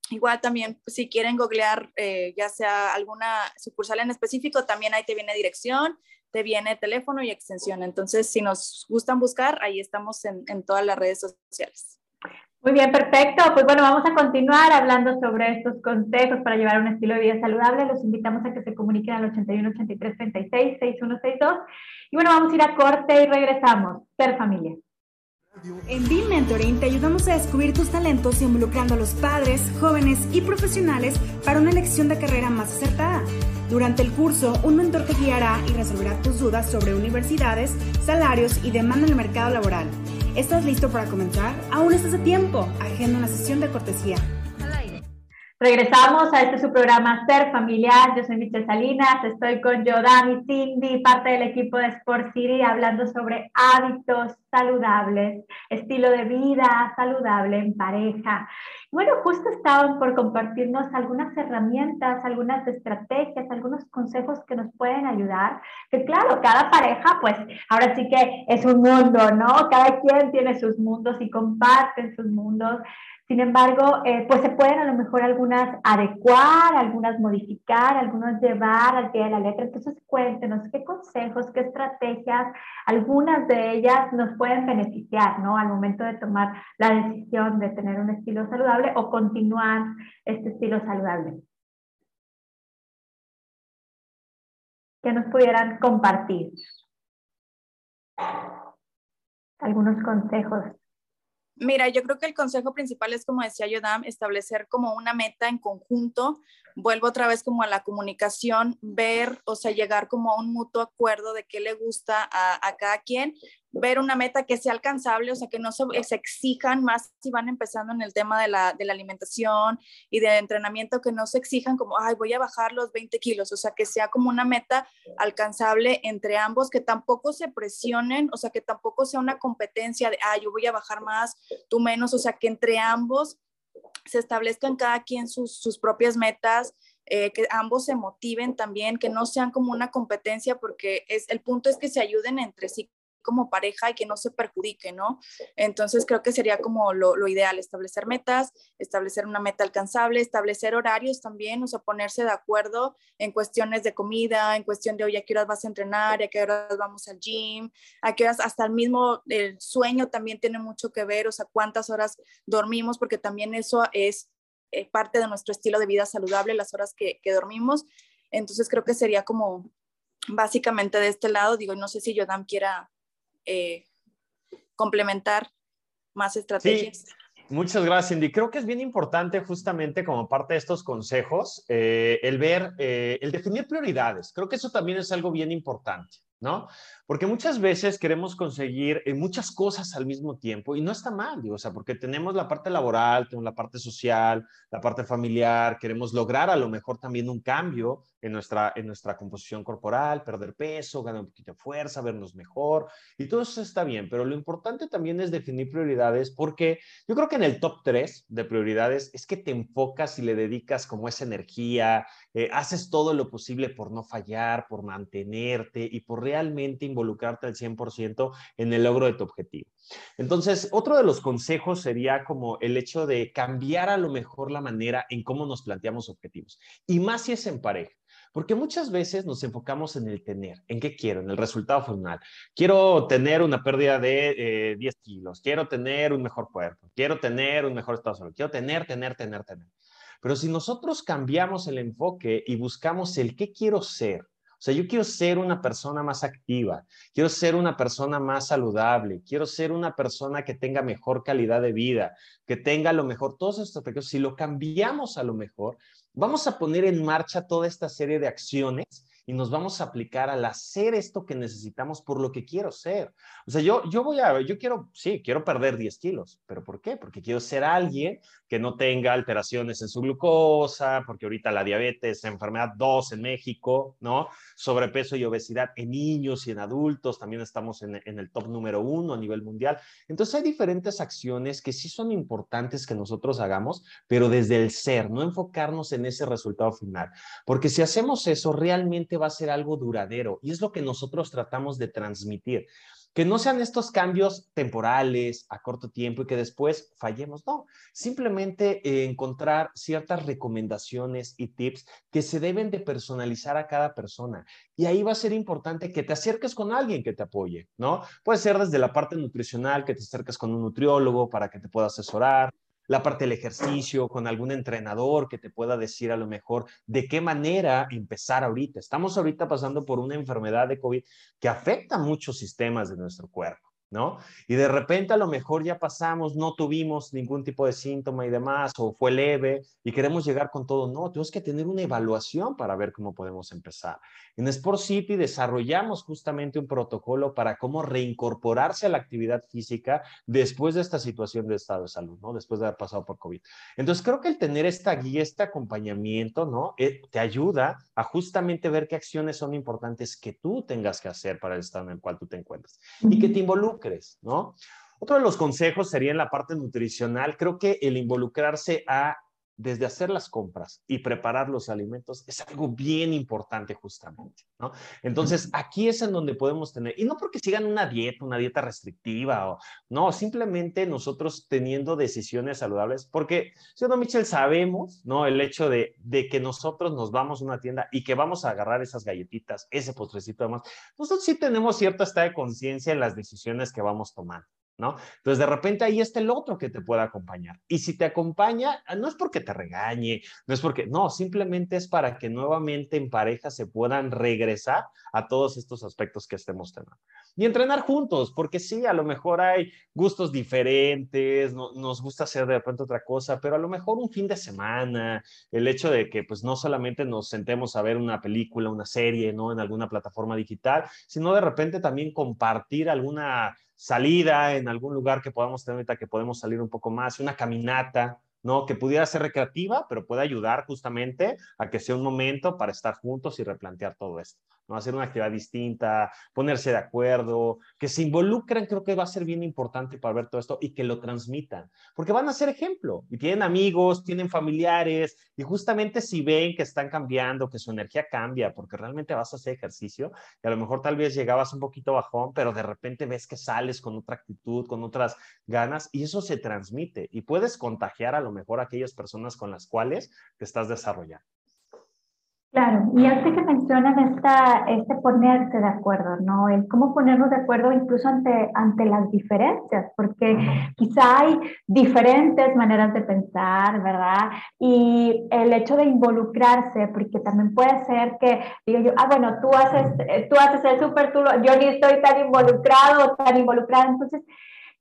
Igual también, si quieren googlear eh, ya sea alguna sucursal en específico, también ahí te viene dirección te viene teléfono y extensión. Entonces, si nos gustan buscar, ahí estamos en todas las redes sociales. Muy bien, perfecto. Pues bueno, vamos a continuar hablando sobre estos consejos para llevar un estilo de vida saludable. Los invitamos a que se comuniquen al 81 83 36 6162. Y bueno, vamos a ir a corte y regresamos. Ser familia. En Be Mentoring te ayudamos a descubrir tus talentos involucrando a los padres, jóvenes y profesionales para una elección de carrera más acertada. Durante el curso, un mentor te guiará y resolverá tus dudas sobre universidades, salarios y demanda en el mercado laboral. ¿Estás listo para comenzar? Aún estás a tiempo. Agenda una sesión de cortesía. Regresamos a este su programa Ser Familiar. Yo soy Michelle Salinas, estoy con Yodami Cindy, parte del equipo de Sport City, hablando sobre hábitos saludables, estilo de vida saludable en pareja. Bueno, justo estaban por compartirnos algunas herramientas, algunas estrategias, algunos consejos que nos pueden ayudar. Que claro, cada pareja, pues ahora sí que es un mundo, ¿no? Cada quien tiene sus mundos y comparten sus mundos. Sin embargo, eh, pues se pueden a lo mejor algunas adecuar, algunas modificar, algunos llevar al pie de la letra. Entonces, cuéntenos qué consejos, qué estrategias, algunas de ellas nos pueden beneficiar, ¿no? Al momento de tomar la decisión de tener un estilo saludable o continuar este estilo saludable. Que nos pudieran compartir algunos consejos Mira, yo creo que el consejo principal es, como decía Yodam, establecer como una meta en conjunto. Vuelvo otra vez como a la comunicación, ver, o sea, llegar como a un mutuo acuerdo de qué le gusta a, a cada quien ver una meta que sea alcanzable, o sea, que no se, exijan más si van empezando en el tema de la, de la, alimentación y de entrenamiento, que no se exijan como, ay, voy a bajar los 20 kilos, o sea, que sea como una meta alcanzable entre ambos, que tampoco se presionen, o sea, que tampoco sea una competencia de, ay, yo voy a bajar más, tú menos, o sea, que entre ambos se establezcan cada quien sus, sus propias metas, eh, que ambos se motiven también, que no sean como una competencia, porque es, el punto es que se ayuden entre sí como pareja y que no se perjudique, ¿no? Entonces creo que sería como lo, ideal, establecer metas, establecer una meta alcanzable, establecer horarios también, o sea, ponerse de acuerdo en cuestiones de comida, en cuestión de, oye, ¿a qué horas vas a entrenar? ¿A qué horas vamos al gym? ¿A qué horas? Hasta el mismo el sueño también tiene mucho que ver, o sea, cuántas horas dormimos, porque también eso es eh, parte de nuestro estilo de vida saludable, las horas que, que dormimos. Entonces creo que sería como básicamente de este lado, digo, no sé si Yodam quiera eh, complementar más estrategias. Muchas gracias, Cindy. Creo que es bien importante justamente como parte de estos consejos eh, el ver, eh, el definir prioridades. Creo que eso también es algo bien importante, ¿no? Porque muchas veces queremos conseguir muchas cosas al mismo tiempo y no está mal, digo, o sea, porque tenemos la parte laboral, tenemos la parte social, la parte familiar, queremos lograr a lo mejor también un cambio en nuestra, en nuestra composición corporal, perder peso, ganar un poquito de fuerza, vernos mejor, y todo eso está bien, pero lo importante también es definir prioridades porque yo creo que en el top 3 de prioridades es que te enfocas y le dedicas como esa energía, eh, haces todo lo posible por no fallar, por mantenerte y por realmente involucrarte al 100% en el logro de tu objetivo. Entonces, otro de los consejos sería como el hecho de cambiar a lo mejor la manera en cómo nos planteamos objetivos. Y más si es en pareja. Porque muchas veces nos enfocamos en el tener, en qué quiero, en el resultado final. Quiero tener una pérdida de 10 eh, kilos, quiero tener un mejor cuerpo, quiero tener un mejor estado de salud, quiero tener, tener, tener, tener. Pero si nosotros cambiamos el enfoque y buscamos el qué quiero ser, o sea, yo quiero ser una persona más activa, quiero ser una persona más saludable, quiero ser una persona que tenga mejor calidad de vida, que tenga lo mejor, todos estos aspectos, si lo cambiamos a lo mejor, vamos a poner en marcha toda esta serie de acciones y nos vamos a aplicar al hacer esto que necesitamos por lo que quiero ser. O sea, yo, yo voy a, yo quiero, sí, quiero perder 10 kilos, pero ¿por qué? Porque quiero ser alguien que no tenga alteraciones en su glucosa, porque ahorita la diabetes, enfermedad 2 en México, ¿no? Sobrepeso y obesidad en niños y en adultos, también estamos en, en el top número uno a nivel mundial. Entonces hay diferentes acciones que sí son importantes que nosotros hagamos, pero desde el ser, no enfocarnos en ese resultado final. Porque si hacemos eso, realmente va a ser algo duradero y es lo que nosotros tratamos de transmitir. Que no sean estos cambios temporales a corto tiempo y que después fallemos. No, simplemente eh, encontrar ciertas recomendaciones y tips que se deben de personalizar a cada persona. Y ahí va a ser importante que te acerques con alguien que te apoye, ¿no? Puede ser desde la parte nutricional, que te acerques con un nutriólogo para que te pueda asesorar la parte del ejercicio, con algún entrenador que te pueda decir a lo mejor de qué manera empezar ahorita. Estamos ahorita pasando por una enfermedad de COVID que afecta muchos sistemas de nuestro cuerpo. ¿No? Y de repente a lo mejor ya pasamos, no tuvimos ningún tipo de síntoma y demás, o fue leve y queremos llegar con todo. No, tenemos que tener una evaluación para ver cómo podemos empezar. En Sport City desarrollamos justamente un protocolo para cómo reincorporarse a la actividad física después de esta situación de estado de salud, ¿no? Después de haber pasado por COVID. Entonces creo que el tener esta guía, este acompañamiento, ¿no? Eh, te ayuda a justamente ver qué acciones son importantes que tú tengas que hacer para el estado en el cual tú te encuentras y que te involucres crees, ¿no? Otro de los consejos sería en la parte nutricional. Creo que el involucrarse a desde hacer las compras y preparar los alimentos es algo bien importante justamente, ¿no? Entonces, aquí es en donde podemos tener, y no porque sigan una dieta, una dieta restrictiva, o no, simplemente nosotros teniendo decisiones saludables, porque, si no, Michelle, sabemos, ¿no? El hecho de, de que nosotros nos vamos a una tienda y que vamos a agarrar esas galletitas, ese postrecito además, nosotros sí tenemos cierta estado de conciencia en las decisiones que vamos tomando. ¿No? Entonces, de repente ahí está el otro que te puede acompañar. Y si te acompaña, no es porque te regañe, no es porque, no, simplemente es para que nuevamente en pareja se puedan regresar a todos estos aspectos que estemos teniendo. Y entrenar juntos, porque sí, a lo mejor hay gustos diferentes, nos gusta hacer de repente otra cosa, pero a lo mejor un fin de semana, el hecho de que pues no solamente nos sentemos a ver una película, una serie, ¿no? En alguna plataforma digital, sino de repente también compartir alguna salida en algún lugar que podamos tener ahorita, que podemos salir un poco más, una caminata, ¿no? Que pudiera ser recreativa, pero puede ayudar justamente a que sea un momento para estar juntos y replantear todo esto. ¿No? Hacer una actividad distinta, ponerse de acuerdo, que se involucren, creo que va a ser bien importante para ver todo esto y que lo transmitan, porque van a ser ejemplo y tienen amigos, tienen familiares y justamente si ven que están cambiando, que su energía cambia, porque realmente vas a hacer ejercicio y a lo mejor tal vez llegabas un poquito bajón, pero de repente ves que sales con otra actitud, con otras ganas y eso se transmite y puedes contagiar a lo mejor a aquellas personas con las cuales te estás desarrollando. Claro, y antes que mencionan esta, este ponerse de acuerdo, ¿no? El cómo ponernos de acuerdo incluso ante, ante las diferencias, porque quizá hay diferentes maneras de pensar, ¿verdad? Y el hecho de involucrarse, porque también puede ser que diga yo, ah, bueno, tú haces, tú haces el súper, yo ni estoy tan involucrado o tan involucrada, entonces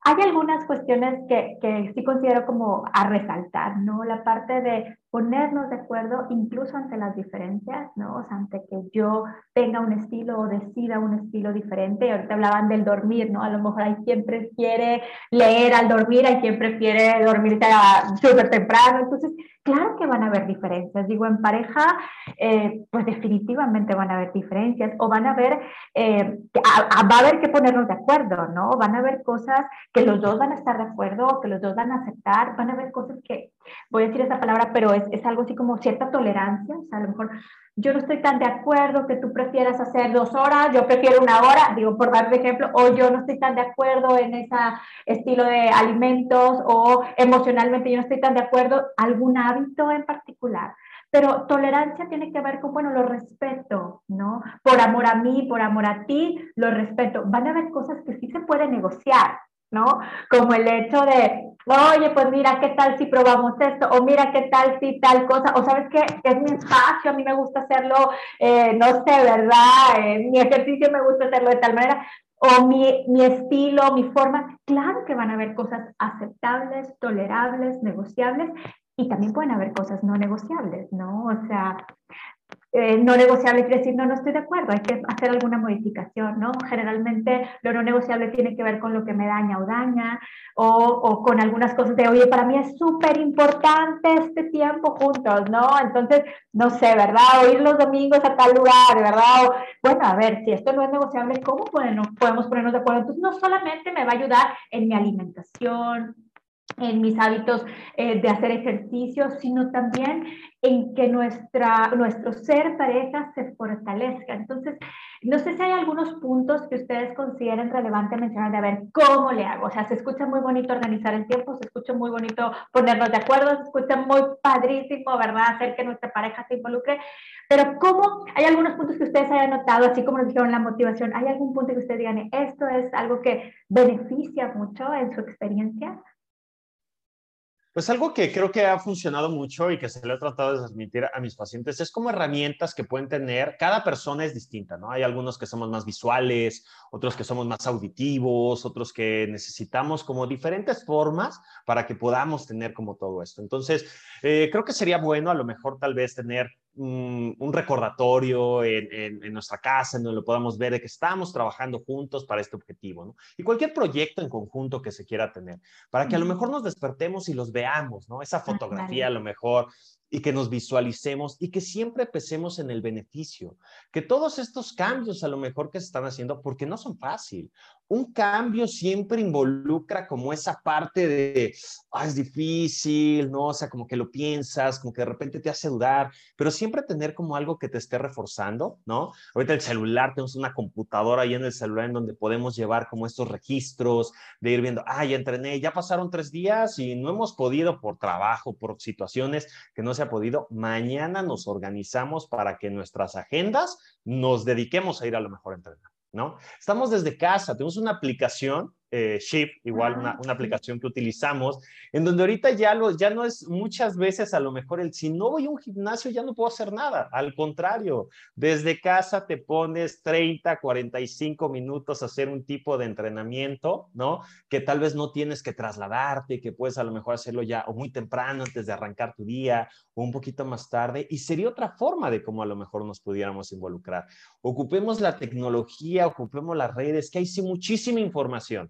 hay algunas cuestiones que, que, sí considero como a resaltar, ¿no? La parte de ponernos de acuerdo incluso ante las diferencias, ¿no? O sea, ante que yo tenga un estilo o decida un estilo diferente. Ahorita hablaban del dormir, ¿no? A lo mejor hay quien prefiere leer al dormir, hay quien prefiere dormirse súper temprano. Entonces, claro que van a haber diferencias. Digo, en pareja, eh, pues definitivamente van a haber diferencias o van a haber, eh, va a haber que ponernos de acuerdo, ¿no? Van a haber cosas que los dos van a estar de acuerdo, que los dos van a aceptar, van a haber cosas que, voy a decir esa palabra, pero es, es algo así como cierta tolerancia, o sea, a lo mejor yo no estoy tan de acuerdo que tú prefieras hacer dos horas, yo prefiero una hora, digo, por dar ejemplo, o yo no estoy tan de acuerdo en ese estilo de alimentos, o emocionalmente yo no estoy tan de acuerdo, algún hábito en particular. Pero tolerancia tiene que ver con, bueno, lo respeto, ¿no? Por amor a mí, por amor a ti, lo respeto. Van a haber cosas que sí se pueden negociar, ¿no? Como el hecho de, oye, pues mira, ¿qué tal si probamos esto? O mira, ¿qué tal si tal cosa? O sabes qué, es mi espacio, a mí me gusta hacerlo, eh, no sé, ¿verdad? Eh, mi ejercicio me gusta hacerlo de tal manera. O mi, mi estilo, mi forma. Claro que van a haber cosas aceptables, tolerables, negociables, y también pueden haber cosas no negociables, ¿no? O sea, eh, no negociable quiere decir, no, no estoy de acuerdo, hay que hacer alguna modificación, ¿no? Generalmente lo no negociable tiene que ver con lo que me daña o daña, o, o con algunas cosas de, oye, para mí es súper importante este tiempo juntos, ¿no? Entonces, no sé, ¿verdad? O ir los domingos a tal lugar, ¿verdad? O, bueno, a ver, si esto no es negociable, ¿cómo podemos, podemos ponernos de acuerdo? Entonces, no solamente me va a ayudar en mi alimentación, en mis hábitos eh, de hacer ejercicio, sino también en que nuestra, nuestro ser pareja se fortalezca. Entonces, no sé si hay algunos puntos que ustedes consideren relevante mencionar de ver cómo le hago. O sea, se escucha muy bonito organizar el tiempo, se escucha muy bonito ponernos de acuerdo, se escucha muy padrísimo, ¿verdad? Hacer que nuestra pareja se involucre. Pero ¿cómo? Hay algunos puntos que ustedes hayan notado, así como nos dijeron la motivación. ¿Hay algún punto que ustedes digan, esto es algo que beneficia mucho en su experiencia? Pues algo que creo que ha funcionado mucho y que se le he tratado de transmitir a mis pacientes es como herramientas que pueden tener. Cada persona es distinta, ¿no? Hay algunos que somos más visuales, otros que somos más auditivos, otros que necesitamos como diferentes formas para que podamos tener como todo esto. Entonces, eh, creo que sería bueno a lo mejor tal vez tener un, recordatorio en, nuestra casa, en donde lo podamos ver de que estamos trabajando juntos para este objetivo, ¿no? Y cualquier proyecto en conjunto que se quiera tener, para que a lo mejor nos despertemos y los veamos, ¿no? Esa ah, fotografía a lo mejor y que nos visualicemos y que siempre pensemos en el beneficio, que todos estos cambios a lo mejor que se están haciendo, porque no son fácil. Un cambio siempre involucra como esa parte de, ah, es difícil, ¿no? O sea, como que lo piensas, como que de repente te hace dudar, pero siempre tener como algo que te esté reforzando, ¿no? Ahorita el celular, tenemos una computadora ahí en el celular en donde podemos llevar como estos registros de ir viendo, ah, ya entrené, ya pasaron tres días y no hemos podido por trabajo, por situaciones que no se ha podido, mañana nos organizamos para que nuestras agendas nos dediquemos a ir a lo mejor a entrenar, ¿no? Estamos desde casa, tenemos una aplicación eh, Shift, igual una, una, aplicación que utilizamos, en donde ahorita ya, lo, ya no es muchas veces a lo mejor el si no voy a un gimnasio ya no puedo hacer nada, al contrario, desde casa te pones 30, 45 minutos a hacer un tipo de entrenamiento, ¿no? Que tal vez no tienes que trasladarte, que puedes a lo mejor hacerlo ya o muy temprano antes de arrancar tu día o un poquito más tarde y sería otra forma de cómo a lo mejor nos pudiéramos involucrar. Ocupemos la tecnología, ocupemos las redes, que hay sí muchísima información.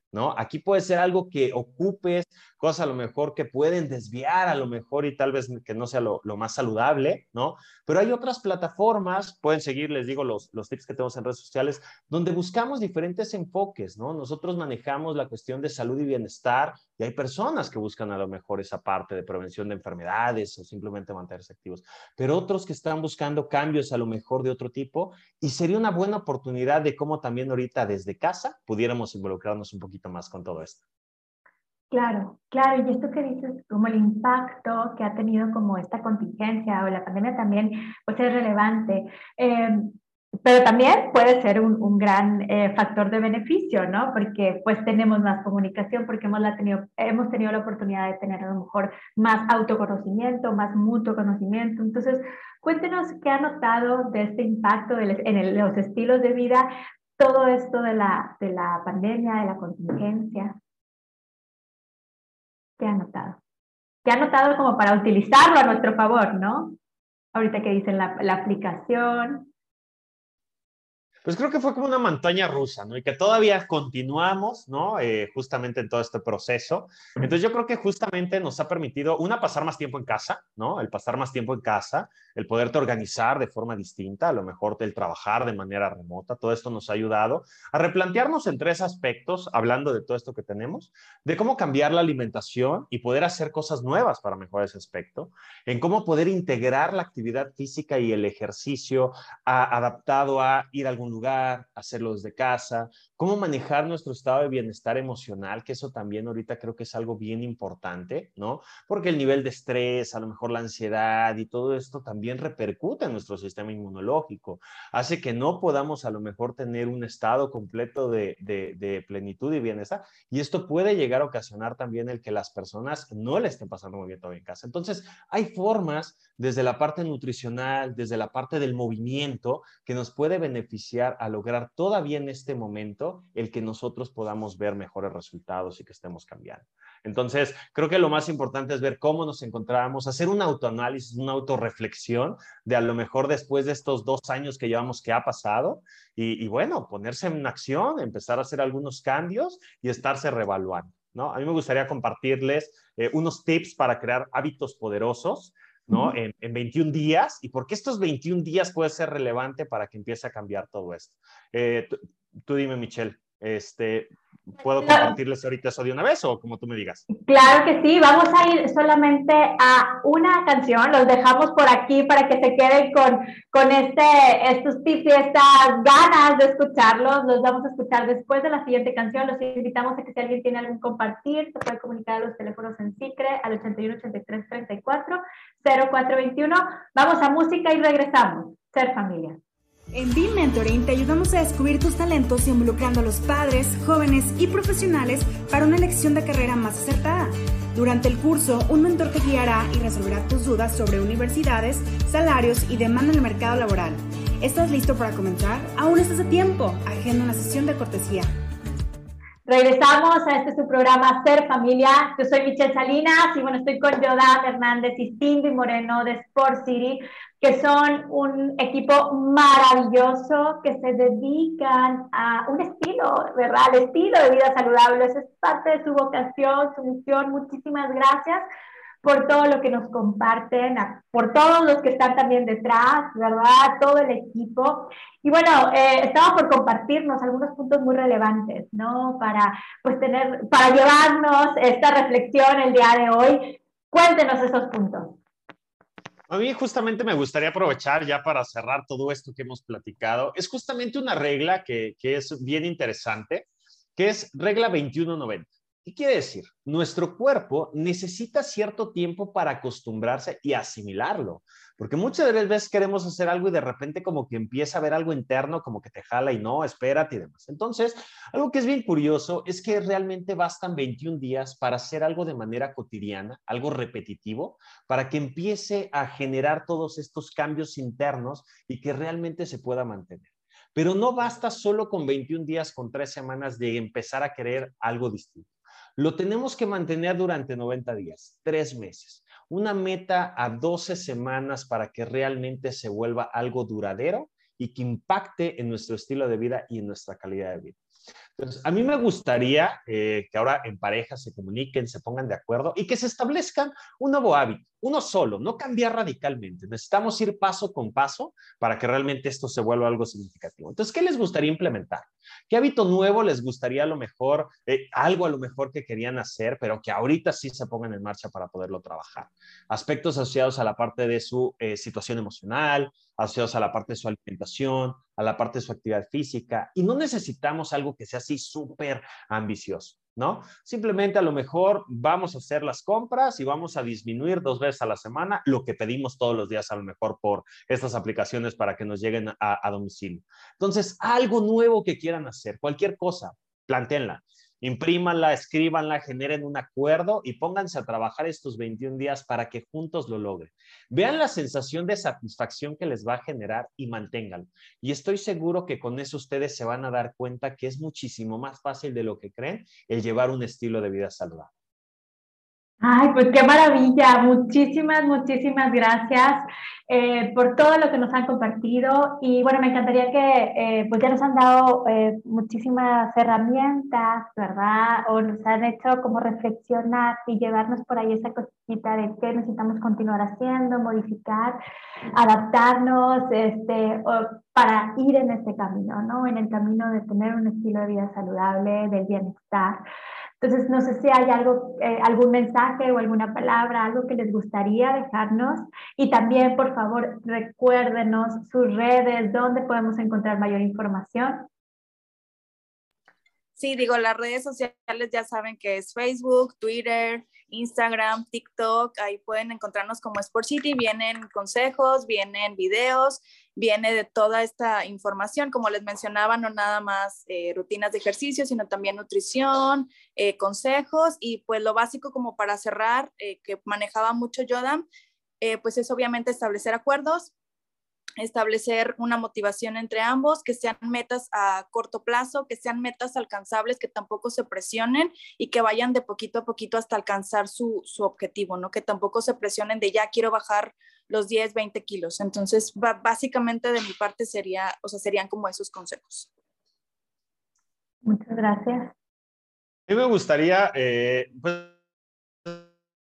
¿no? Aquí puede ser algo que ocupes, cosas a lo mejor que pueden desviar a lo mejor y tal vez que no sea lo, más saludable, ¿no? Pero hay otras plataformas, pueden seguir, les digo, los, los tips que tenemos en redes sociales, donde buscamos diferentes enfoques, ¿no? Nosotros manejamos la cuestión de salud y bienestar y hay personas que buscan a lo mejor esa parte de prevención de enfermedades o simplemente mantenerse activos, pero otros que están buscando cambios a lo mejor de otro tipo y sería una buena oportunidad de cómo también ahorita desde casa pudiéramos involucrarnos un poquito más con todo esto. Claro, claro, y esto que dices, como el impacto que ha tenido como esta contingencia o la pandemia también, pues es relevante. Em, pero también puede ser un, un gran eh, factor de beneficio, ¿no? Porque pues tenemos más comunicación, porque hemos, la tenido, hemos tenido la oportunidad de tener a lo mejor más autoconocimiento, más mutuo conocimiento. Entonces, cuéntenos qué ha notado de este impacto en los estilos de vida todo esto de la, de la pandemia, de la contingencia? ¿Qué ha notado? ¿Qué ha notado como para utilizarlo a nuestro favor, no? Ahorita que dicen la, la aplicación. Pues creo que fue como una montaña rusa, ¿no? Y que todavía continuamos, ¿no? Eh, justamente en todo este proceso. Entonces yo creo que justamente nos ha permitido, una, pasar más tiempo en casa, ¿no? El pasar más tiempo en casa, el poderte organizar de forma distinta, a lo mejor el trabajar de manera remota, todo esto nos ha ayudado a replantearnos en tres aspectos, hablando de todo esto que tenemos, de cómo cambiar la alimentación y poder hacer cosas nuevas para mejorar ese aspecto, en cómo poder integrar la actividad física y el ejercicio adaptado a ir a algún lugar, hacerlo desde casa, cómo manejar nuestro estado de bienestar emocional, que eso también ahorita creo que es algo bien importante, ¿no? Porque el nivel de estrés, a lo mejor la ansiedad y todo esto también repercute en nuestro sistema inmunológico, hace que no podamos a lo mejor tener un estado completo de, de, plenitud y bienestar. Y esto puede llegar a ocasionar también el que las personas no le estén pasando muy bien todavía en casa. Entonces, hay formas desde la parte nutricional, desde la parte del movimiento, que nos puede beneficiar a lograr todavía en este momento el que nosotros podamos ver mejores resultados y que estemos cambiando. Entonces, creo que lo más importante es ver cómo nos encontramos, hacer un autoanálisis, una autorreflexión de a lo mejor después de estos dos años que llevamos que ha pasado y, bueno, ponerse en acción, empezar a hacer algunos cambios y estarse revaluando. ¿no? A mí me gustaría compartirles eh, unos tips para crear hábitos poderosos ¿no? En, 21 días y por qué estos 21 días puede ser relevante para que empiece a cambiar todo esto. Eh, tú, dime, Michelle, este, ¿puedo compartirles ahorita eso de una vez o como tú me digas? Claro que sí, vamos a ir solamente a una canción, los dejamos por aquí para que se queden con, con este, estos tips y estas ganas de escucharlos, los vamos a escuchar después de la siguiente canción, los invitamos a que si alguien tiene algún compartir, se puede comunicar a los teléfonos en SICRE al 81 83 34 0421. Vamos a música y regresamos. Ser familia. En Be Mentoring te ayudamos a descubrir tus talentos involucrando a los padres, jóvenes y profesionales para una elección de carrera más acertada. Durante el curso, un mentor te guiará y resolverá tus dudas sobre universidades, salarios y demanda en el mercado laboral. ¿Estás listo para comenzar? Aún estás a tiempo. Agenda una sesión de cortesía. Regresamos a este su programa Ser Familia. Yo soy Michelle Salinas y bueno, estoy con Yoda Hernández y Cindy Moreno de Sport City, que son un equipo maravilloso que se dedican a un estilo, ¿verdad? Al estilo de vida saludable. Eso es parte de su vocación, su misión. Muchísimas gracias por todo lo que nos comparten, por todos los que están también detrás, ¿verdad? Todo el equipo. Y bueno, eh, estaba por compartirnos algunos puntos muy relevantes, ¿no? Para, pues, tener, para llevarnos esta reflexión el día de hoy. Cuéntenos esos puntos. A mí justamente me gustaría aprovechar ya para cerrar todo esto que hemos platicado. Es justamente una regla que, que es bien interesante, que es regla 2190. ¿Qué quiere decir? Nuestro cuerpo necesita cierto tiempo para acostumbrarse y asimilarlo, porque muchas de las veces queremos hacer algo y de repente como que empieza a ver algo interno, como que te jala y no, espérate y demás. Entonces, algo que es bien curioso es que realmente bastan 21 días para hacer algo de manera cotidiana, algo repetitivo, para que empiece a generar todos estos cambios internos y que realmente se pueda mantener. Pero no basta solo con 21 días, con tres semanas de empezar a querer algo distinto. Lo tenemos que mantener durante 90 días, tres meses. Una meta a 12 semanas para que realmente se vuelva algo duradero y que impacte en nuestro estilo de vida y en nuestra calidad de vida. Entonces, a mí me gustaría eh, que ahora en pareja se comuniquen, se pongan de acuerdo y que se establezcan un nuevo hábito, uno solo, no cambiar radicalmente. Necesitamos ir paso con paso para que realmente esto se vuelva algo significativo. Entonces, ¿qué les gustaría implementar? ¿Qué hábito nuevo les gustaría a lo mejor, eh, algo a lo mejor que querían hacer, pero que ahorita sí se pongan en marcha para poderlo trabajar? Aspectos asociados a la parte de su eh, situación emocional, asociados a la parte de su alimentación, a la parte de su actividad física. Y no necesitamos algo que sea así súper ambicioso. ¿No? Simplemente a lo mejor vamos a hacer las compras y vamos a disminuir dos veces a la semana lo que pedimos todos los días a lo mejor por estas aplicaciones para que nos lleguen a, domicilio. Entonces, algo nuevo que quieran hacer, cualquier cosa, plantéenla imprímanla, escríbanla, generen un acuerdo y pónganse a trabajar estos 21 días para que juntos lo logren. Vean la sensación de satisfacción que les va a generar y manténganlo. Y estoy seguro que con eso ustedes se van a dar cuenta que es muchísimo más fácil de lo que creen el llevar un estilo de vida saludable. Ay, pues qué maravilla. Muchísimas, muchísimas gracias eh, por todo lo que nos han compartido. Y bueno, me encantaría que eh, pues ya nos han dado eh, muchísimas herramientas, ¿verdad? O nos han hecho como reflexionar y llevarnos por ahí esa cosita de qué necesitamos continuar haciendo, modificar, adaptarnos, este, para ir en este camino, ¿no? En el camino de tener un estilo de vida saludable, del bienestar. Entonces, no sé si hay algo, eh, algún mensaje o alguna palabra, algo que les gustaría dejarnos. Y también, por favor, recuérdenos sus redes, dónde podemos encontrar mayor información. Sí, digo, las redes sociales ya saben que es Facebook, Twitter, Instagram, TikTok, ahí pueden encontrarnos como Sport City, vienen consejos, vienen videos, viene de toda esta información, como les mencionaba, no nada más eh, rutinas de ejercicio, sino también nutrición, eh, consejos y pues lo básico como para cerrar, eh, que manejaba mucho Yoda, pues es obviamente establecer acuerdos, establecer una motivación entre ambos, que sean metas a corto plazo, que sean metas alcanzables, que tampoco se presionen y que vayan de poquito a poquito hasta alcanzar su, objetivo, ¿no? Que tampoco se presionen de ya quiero bajar los 10, 20 kilos. Entonces, básicamente de mi parte sería, o sea, serían como esos consejos. Muchas gracias. A mí me gustaría, eh, pues,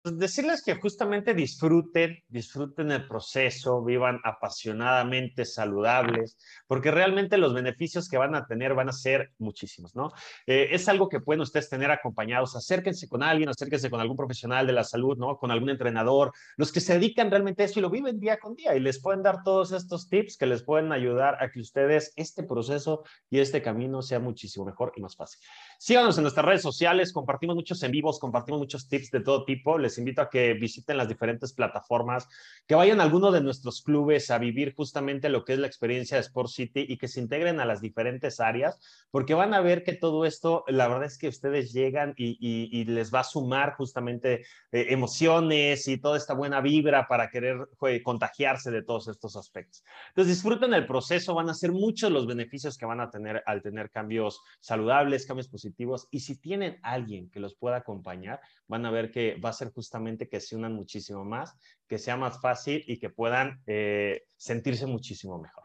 pues, decirles que justamente disfruten, disfruten el proceso, vivan apasionadamente saludables, porque realmente los beneficios que van a tener van a ser muchísimos, ¿no? Eh, es algo que pueden ustedes tener acompañados, acérquense con alguien, acérquense con algún profesional de la salud, ¿no? Con algún entrenador, los que se dedican realmente a eso y lo viven día con día y les pueden dar todos estos tips que les pueden ayudar a que ustedes este proceso y este camino sea muchísimo mejor y más fácil. Síganos en nuestras redes sociales, compartimos muchos en vivos, compartimos muchos tips de todo tipo. Les invito a que visiten las diferentes plataformas, que vayan a alguno de nuestros clubes a vivir justamente lo que es la experiencia de Sport City y que se integren a las diferentes áreas, porque van a ver que todo esto, la verdad es que ustedes llegan y, les va a sumar justamente eh, emociones y toda esta buena vibra para querer contagiarse de todos estos aspectos. Entonces disfruten el proceso, van a ser muchos los beneficios que van a tener al tener cambios saludables, cambios positivos y si tienen alguien que los pueda acompañar, van a ver que va a ser justamente que se unan muchísimo más, que sea más fácil y que puedan eh, sentirse muchísimo mejor.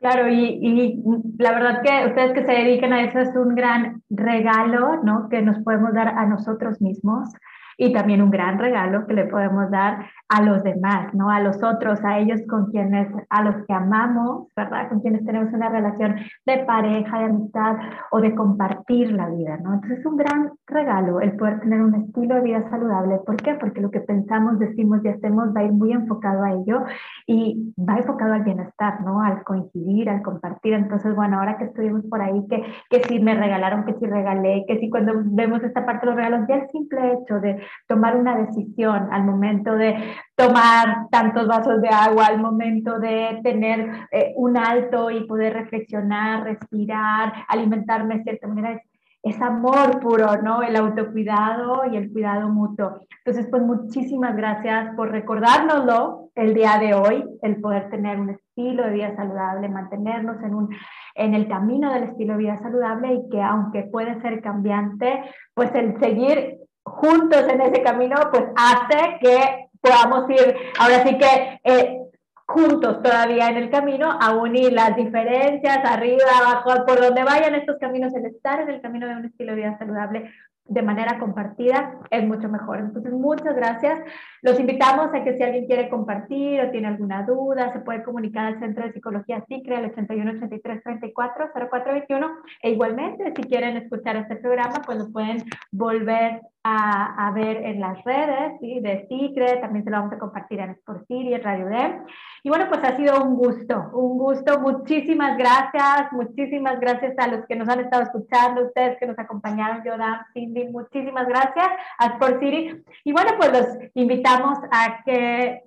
Claro, y, la verdad que ustedes que se dedican a eso es un gran regalo, ¿no? Que nos podemos dar a nosotros mismos y también un gran regalo que le podemos dar a los demás, ¿no? A los otros, a ellos con quienes, a los que amamos, ¿verdad? Con quienes tenemos una relación de pareja, de amistad o de compartir la vida, ¿no? Entonces es un gran regalo el poder tener un estilo de vida saludable. ¿Por qué? Porque lo que pensamos, decimos y hacemos va a ir muy enfocado a ello y va enfocado al bienestar, ¿no? Al coincidir, al compartir. Entonces, bueno, ahora que estuvimos por ahí, que, que si me regalaron, que si regalé, que si cuando vemos esta parte de los regalos, ya el simple hecho de tomar una decisión al momento de tomar tantos vasos de agua, al momento de tener eh, un alto y poder reflexionar, respirar, alimentarme de cierta manera, es, amor puro, ¿no? El autocuidado y el cuidado mutuo. Entonces, pues muchísimas gracias por recordárnoslo el día de hoy, el poder tener un estilo de vida saludable, mantenernos en, un, en el camino del estilo de vida saludable y que aunque puede ser cambiante, pues el seguir juntos en ese camino, pues hace que podamos ir, ahora sí que eh, juntos todavía en el camino, a unir las diferencias, arriba, abajo, por donde vayan estos caminos, el estar en el camino de un estilo de vida saludable de manera compartida es mucho mejor. Entonces, muchas gracias. Los invitamos a que si alguien quiere compartir o tiene alguna duda, se puede comunicar al Centro de Psicología SICRE al 81 83 34 0421 e igualmente si quieren escuchar este programa, pues lo pueden volver a, a ver en las redes ¿sí? de SICRE, también se lo vamos a compartir en Sport City, en Radio D. Y bueno, pues ha sido un gusto, un gusto. Muchísimas gracias, muchísimas gracias a los que nos han estado escuchando, ustedes que nos acompañaron, Yodan, Cindy, muchísimas gracias a Sport City. Y bueno, pues los invitamos a que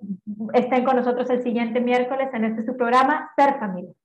estén con nosotros el siguiente miércoles en este su programa, Ser Familia.